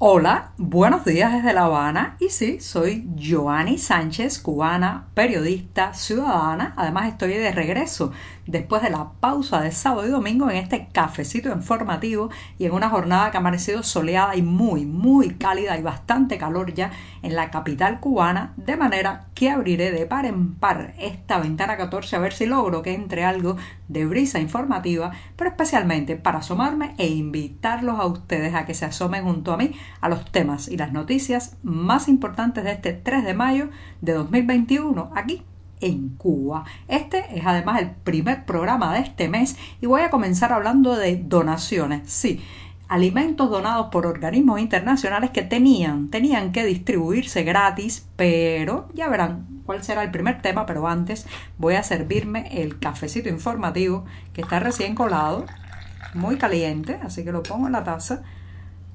Hola, buenos días desde La Habana y sí, soy Joanny Sánchez, cubana, periodista, ciudadana. Además estoy de regreso después de la pausa de sábado y domingo en este cafecito informativo y en una jornada que ha amanecido soleada y muy, muy cálida y bastante calor ya en la capital cubana, de manera que abriré de par en par esta ventana 14 a ver si logro que entre algo de brisa informativa, pero especialmente para asomarme e invitarlos a ustedes a que se asomen junto a mí a los temas y las noticias más importantes de este 3 de mayo de 2021 aquí en Cuba. Este es además el primer programa de este mes y voy a comenzar hablando de donaciones. Sí, alimentos donados por organismos internacionales que tenían, tenían que distribuirse gratis, pero ya verán cuál será el primer tema, pero antes voy a servirme el cafecito informativo que está recién colado, muy caliente, así que lo pongo en la taza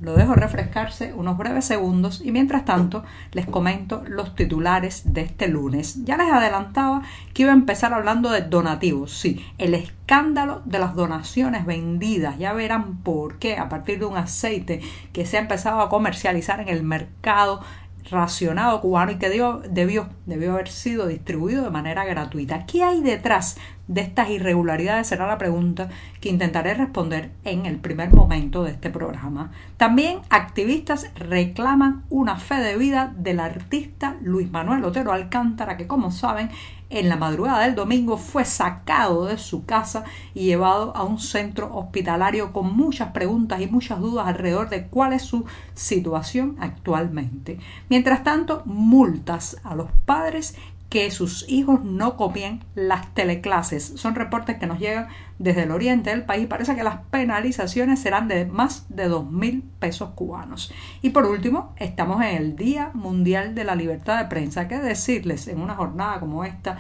lo dejo refrescarse unos breves segundos y mientras tanto les comento los titulares de este lunes. Ya les adelantaba que iba a empezar hablando de donativos. Sí, el escándalo de las donaciones vendidas. Ya verán por qué a partir de un aceite que se ha empezado a comercializar en el mercado racionado cubano y que debió, debió, debió haber sido distribuido de manera gratuita. ¿Qué hay detrás de estas irregularidades? Será la pregunta que intentaré responder en el primer momento de este programa. También activistas reclaman una fe de vida del artista Luis Manuel Otero Alcántara, que como saben en la madrugada del domingo fue sacado de su casa y llevado a un centro hospitalario con muchas preguntas y muchas dudas alrededor de cuál es su situación actualmente. Mientras tanto, multas a los padres que sus hijos no copien las teleclases. Son reportes que nos llegan desde el oriente del país. Parece que las penalizaciones serán de más de dos mil pesos cubanos. Y por último, estamos en el Día Mundial de la Libertad de Prensa. ¿Qué decirles en una jornada como esta?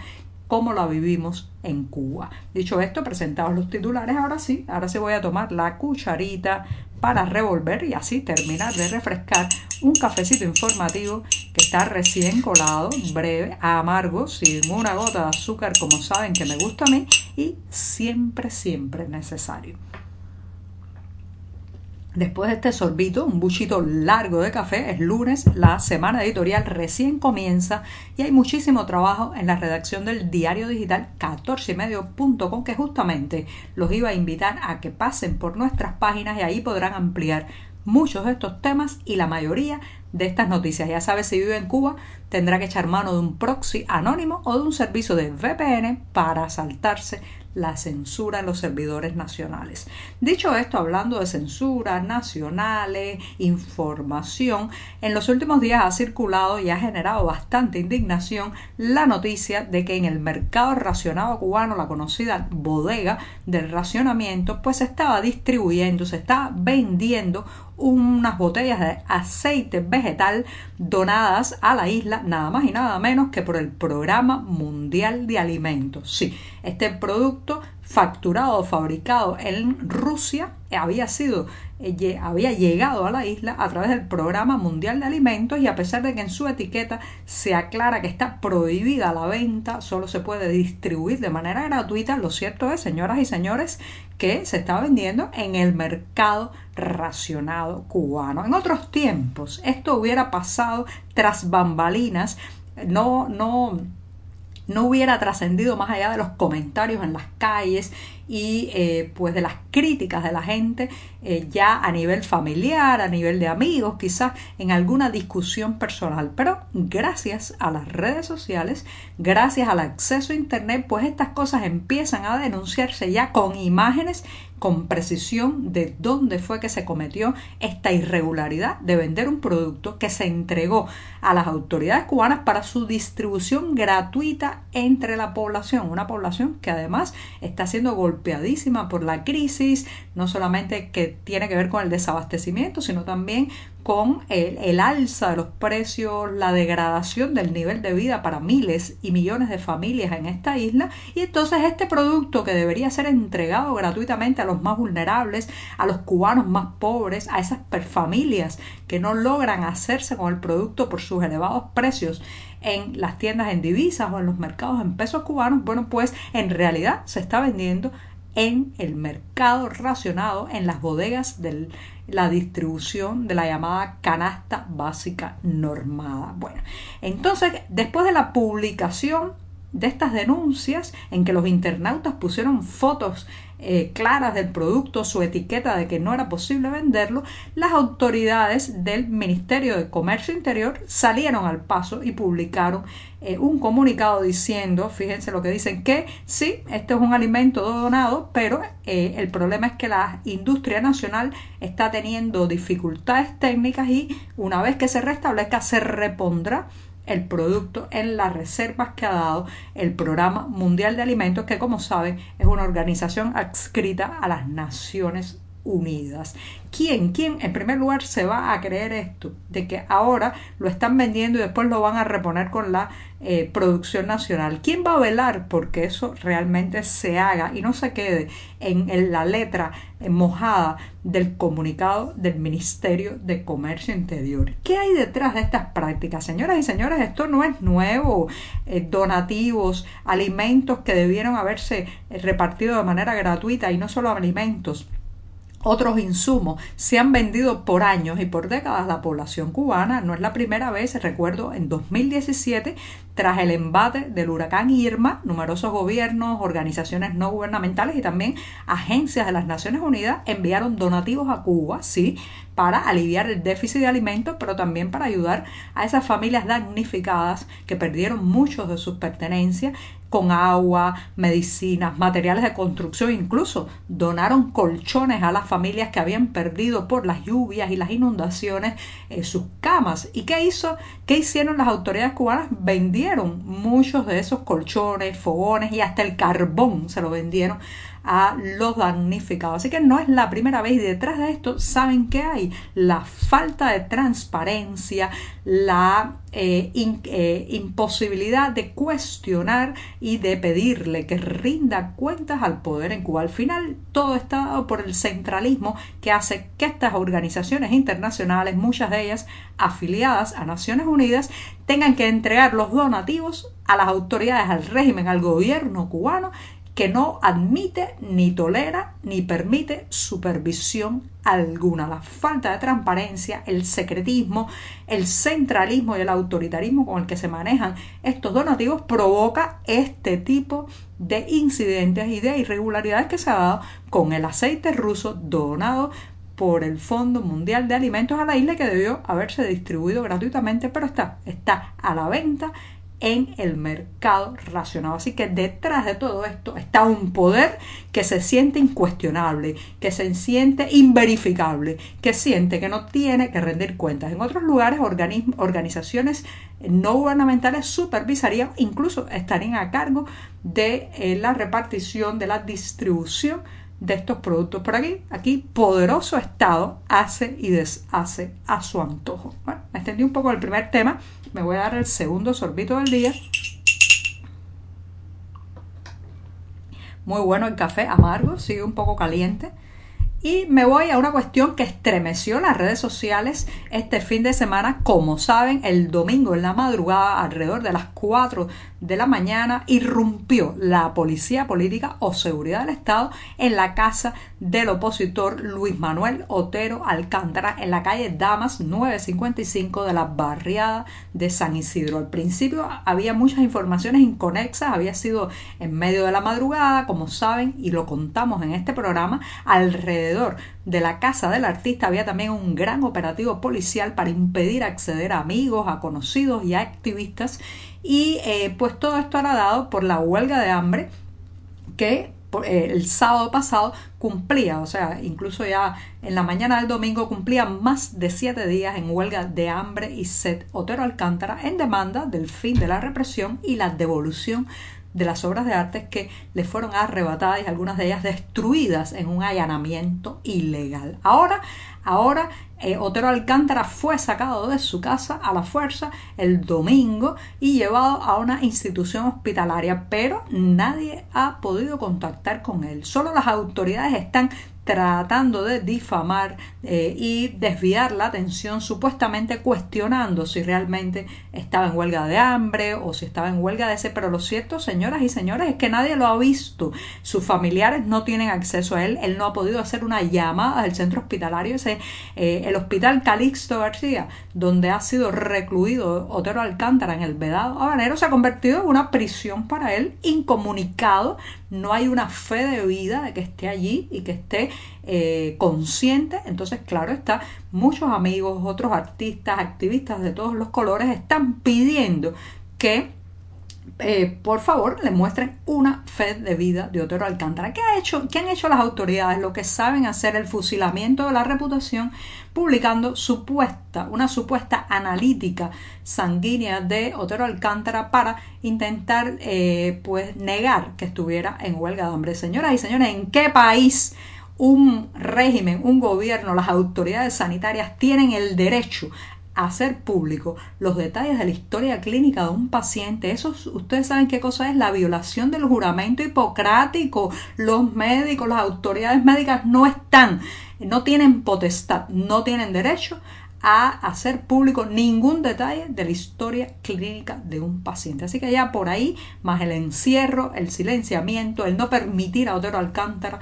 cómo la vivimos en Cuba. Dicho esto, presentados los titulares, ahora sí, ahora se voy a tomar la cucharita para revolver y así terminar de refrescar un cafecito informativo que está recién colado, breve, amargo, sin una gota de azúcar como saben que me gusta a mí y siempre, siempre necesario. Después de este sorbito, un buchito largo de café, es lunes, la semana editorial recién comienza y hay muchísimo trabajo en la redacción del diario digital 14medio.com que justamente los iba a invitar a que pasen por nuestras páginas y ahí podrán ampliar muchos de estos temas y la mayoría de estas noticias. Ya sabes, si vive en Cuba, tendrá que echar mano de un proxy anónimo o de un servicio de VPN para saltarse la censura en los servidores nacionales. Dicho esto, hablando de censura nacionales, información, en los últimos días ha circulado y ha generado bastante indignación la noticia de que en el mercado racionado cubano, la conocida bodega del racionamiento, pues se estaba distribuyendo, se está vendiendo unas botellas de aceite vegetal donadas a la isla nada más y nada menos que por el Programa Mundial de Alimentos. Sí, este producto facturado fabricado en Rusia había sido eh, había llegado a la isla a través del Programa Mundial de Alimentos y a pesar de que en su etiqueta se aclara que está prohibida la venta, solo se puede distribuir de manera gratuita, lo cierto es, señoras y señores, que se está vendiendo en el mercado racionado cubano. En otros tiempos esto hubiera pasado tras bambalinas, no no no hubiera trascendido más allá de los comentarios en las calles y eh, pues de las críticas de la gente eh, ya a nivel familiar, a nivel de amigos, quizás en alguna discusión personal. Pero gracias a las redes sociales, gracias al acceso a Internet, pues estas cosas empiezan a denunciarse ya con imágenes con precisión de dónde fue que se cometió esta irregularidad de vender un producto que se entregó a las autoridades cubanas para su distribución gratuita entre la población, una población que además está siendo golpeadísima por la crisis, no solamente que tiene que ver con el desabastecimiento, sino también con el, alza de los precios, la degradación del nivel de vida para miles y millones de familias en esta isla. Y entonces este producto que debería ser entregado gratuitamente a los más vulnerables, a los cubanos más pobres, a esas familias que no logran hacerse con el producto por sus elevados precios en las tiendas en divisas o en los mercados en pesos cubanos, bueno pues en realidad se está vendiendo en el mercado racionado en las bodegas de la distribución de la llamada canasta básica normada. Bueno, entonces después de la publicación de estas denuncias en que los internautas pusieron fotos eh, claras del producto, su etiqueta de que no era posible venderlo, las autoridades del Ministerio de Comercio Interior salieron al paso y publicaron eh, un comunicado diciendo, fíjense lo que dicen, que sí, este es un alimento donado, pero eh, el problema es que la industria nacional está teniendo dificultades técnicas y una vez que se restablezca se repondrá el producto en las reservas que ha dado el Programa Mundial de Alimentos, que como saben es una organización adscrita a las Naciones Unidas. ¿Quién, quién en primer lugar se va a creer esto? De que ahora lo están vendiendo y después lo van a reponer con la eh, producción nacional. ¿Quién va a velar porque eso realmente se haga y no se quede en, la letra eh, mojada del comunicado del Ministerio de Comercio Interior? ¿Qué hay detrás de estas prácticas? Señoras y señores, esto no es nuevo. Eh, donativos, alimentos que debieron haberse repartido de manera gratuita y no solo alimentos otros insumos se han vendido por años y por décadas la población cubana. No es la primera vez, recuerdo, en 2017, tras el embate del huracán Irma, numerosos gobiernos, organizaciones no gubernamentales y también agencias de las Naciones Unidas enviaron donativos a Cuba, sí, para aliviar el déficit de alimentos, pero también para ayudar a esas familias damnificadas que perdieron muchos de sus pertenencias con agua, medicinas, materiales de construcción, incluso donaron colchones a las familias que habían perdido por las lluvias y las inundaciones eh, sus camas. ¿Y qué hizo? ¿Qué hicieron las autoridades cubanas? Vendieron muchos de esos colchones, fogones y hasta el carbón se lo vendieron a los damnificados. Así que no es la primera vez y detrás de esto, ¿saben qué hay? La falta de transparencia, la eh, eh, imposibilidad de cuestionar y de pedirle que rinda cuentas al poder en Cuba. Al final, todo está dado por el centralismo que hace que estas organizaciones internacionales, muchas de ellas afiliadas a Naciones Unidas, tengan que entregar los donativos a las autoridades, al régimen, al gobierno cubano que no admite ni tolera ni permite supervisión alguna. La falta de transparencia, el secretismo, el centralismo y el autoritarismo con el que se manejan estos donativos provoca este tipo de incidentes y de irregularidades que se ha dado con el aceite ruso donado por el Fondo Mundial de Alimentos a la isla que debió haberse distribuido gratuitamente, pero está, está a la venta en el mercado racional. Así que detrás de todo esto está un poder que se siente incuestionable, que se siente inverificable, que siente que no tiene que rendir cuentas. En otros lugares, organizaciones no gubernamentales supervisarían, incluso estarían a cargo de eh, la repartición, de la distribución de estos productos. Por aquí, aquí, poderoso Estado hace y deshace a su antojo. Bueno, extendí un poco el primer tema me voy a dar el segundo sorbito del día. Muy bueno el café, amargo, sigue un poco caliente. Y me voy a una cuestión que estremeció las redes sociales este fin de semana. Como saben, el domingo en la madrugada, alrededor de las 4 de la mañana, irrumpió la policía política o seguridad del Estado en la casa del opositor Luis Manuel Otero Alcántara en la calle Damas 955 de la barriada de San Isidro. Al principio había muchas informaciones inconexas, había sido en medio de la madrugada, como saben, y lo contamos en este programa, alrededor de la casa del artista había también un gran operativo policial para impedir acceder a amigos, a conocidos y a activistas. Y eh, pues todo esto era dado por la huelga de hambre que eh, el sábado pasado cumplía, o sea, incluso ya en la mañana del domingo cumplía más de siete días en huelga de hambre y sed Otero Alcántara en demanda del fin de la represión y la devolución de las obras de arte que le fueron arrebatadas y algunas de ellas destruidas en un allanamiento ilegal. Ahora, ahora eh, Otero Alcántara fue sacado de su casa a la fuerza el domingo y llevado a una institución hospitalaria, pero nadie ha podido contactar con él. Solo las autoridades están tratando de difamar eh, y desviar la atención, supuestamente cuestionando si realmente estaba en huelga de hambre o si estaba en huelga de ese. Pero lo cierto, señoras y señores, es que nadie lo ha visto. Sus familiares no tienen acceso a él. Él no ha podido hacer una llamada del centro hospitalario, ese, eh, el hospital Calixto García, donde ha sido recluido Otero Alcántara en el Vedado Habanero, se ha convertido en una prisión para él, incomunicado. No hay una fe de vida de que esté allí y que esté eh, consciente. Entonces, claro está, muchos amigos, otros artistas, activistas de todos los colores están pidiendo que eh, por favor, le muestren una fe de vida de Otero Alcántara. ¿Qué, ha hecho, ¿Qué han hecho las autoridades? Lo que saben hacer el fusilamiento de la reputación, publicando supuesta, una supuesta analítica sanguínea de Otero Alcántara para intentar eh, pues negar que estuviera en huelga de hambre. Señoras y señores, ¿en qué país un régimen, un gobierno, las autoridades sanitarias tienen el derecho hacer público los detalles de la historia clínica de un paciente. Eso ustedes saben qué cosa es la violación del juramento hipocrático. Los médicos, las autoridades médicas no están, no tienen potestad, no tienen derecho a hacer público ningún detalle de la historia clínica de un paciente. Así que ya por ahí, más el encierro, el silenciamiento, el no permitir a Otero Alcántara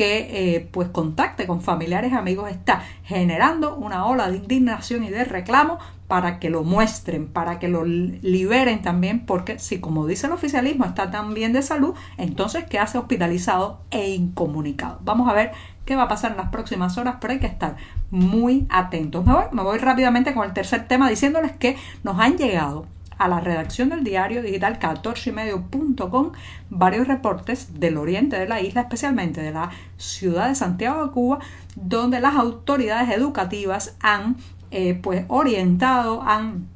que eh, pues contacte con familiares y amigos está generando una ola de indignación y de reclamo para que lo muestren, para que lo liberen también, porque si como dice el oficialismo está tan bien de salud, entonces que hace hospitalizado e incomunicado. Vamos a ver qué va a pasar en las próximas horas, pero hay que estar muy atentos. Me voy, me voy rápidamente con el tercer tema diciéndoles que nos han llegado a la redacción del diario digital 14ymedio.com varios reportes del oriente de la isla, especialmente de la ciudad de Santiago de Cuba, donde las autoridades educativas han eh, pues orientado, han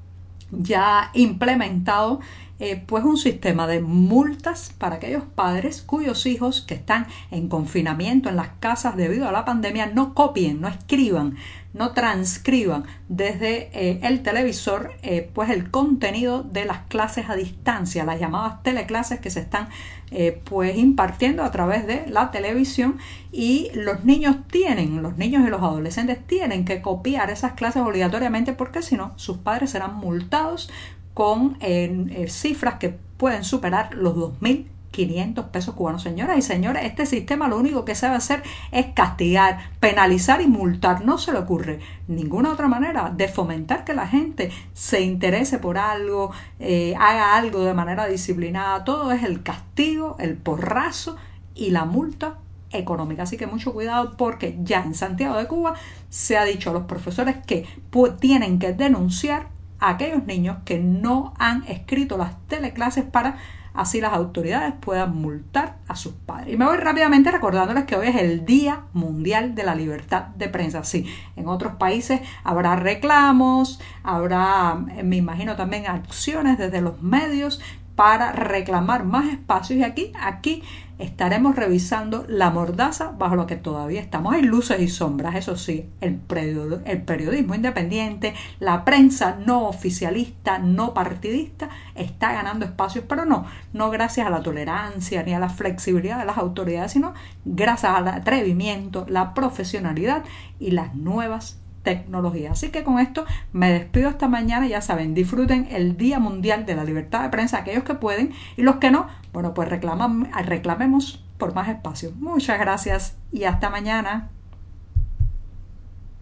ya implementado eh, pues un sistema de multas para aquellos padres cuyos hijos que están en confinamiento en las casas debido a la pandemia no copien, no escriban no transcriban desde eh, el televisor eh, pues el contenido de las clases a distancia, las llamadas teleclases que se están pues impartiendo a través de la televisión y los niños tienen, los niños y los adolescentes tienen que copiar esas clases obligatoriamente porque si no sus padres serán multados con cifras que pueden superar los 2.000 500 pesos cubanos. Señoras y señores, este sistema lo único que sabe hacer es castigar, penalizar y multar. No se le ocurre ninguna otra manera de fomentar que la gente se interese por algo, eh, haga algo de manera disciplinada. Todo es el castigo, el porrazo y la multa económica. Así que mucho cuidado porque ya en Santiago de Cuba se ha dicho a los profesores que tienen que denunciar a aquellos niños que no han escrito las teleclases para así las autoridades puedan multar a sus padres. Y me voy rápidamente recordándoles que hoy es el Día Mundial de la Libertad de Prensa. Sí, en otros países habrá reclamos, habrá, me imagino también acciones desde los medios para reclamar más espacios y aquí, aquí estaremos revisando la mordaza bajo lo que todavía estamos. Hay luces y sombras, eso sí, el, el periodismo independiente, la prensa no oficialista, no partidista, está ganando espacios, pero no, no gracias a la tolerancia ni a la flexibilidad de las autoridades, sino gracias al atrevimiento, la profesionalidad y las nuevas tecnología. Así que con esto me despido esta mañana. Ya saben, disfruten el Día Mundial de la Libertad de Prensa, aquellos que pueden y los que no, bueno, pues reclamamos, reclamemos por más espacio. Muchas gracias y hasta mañana.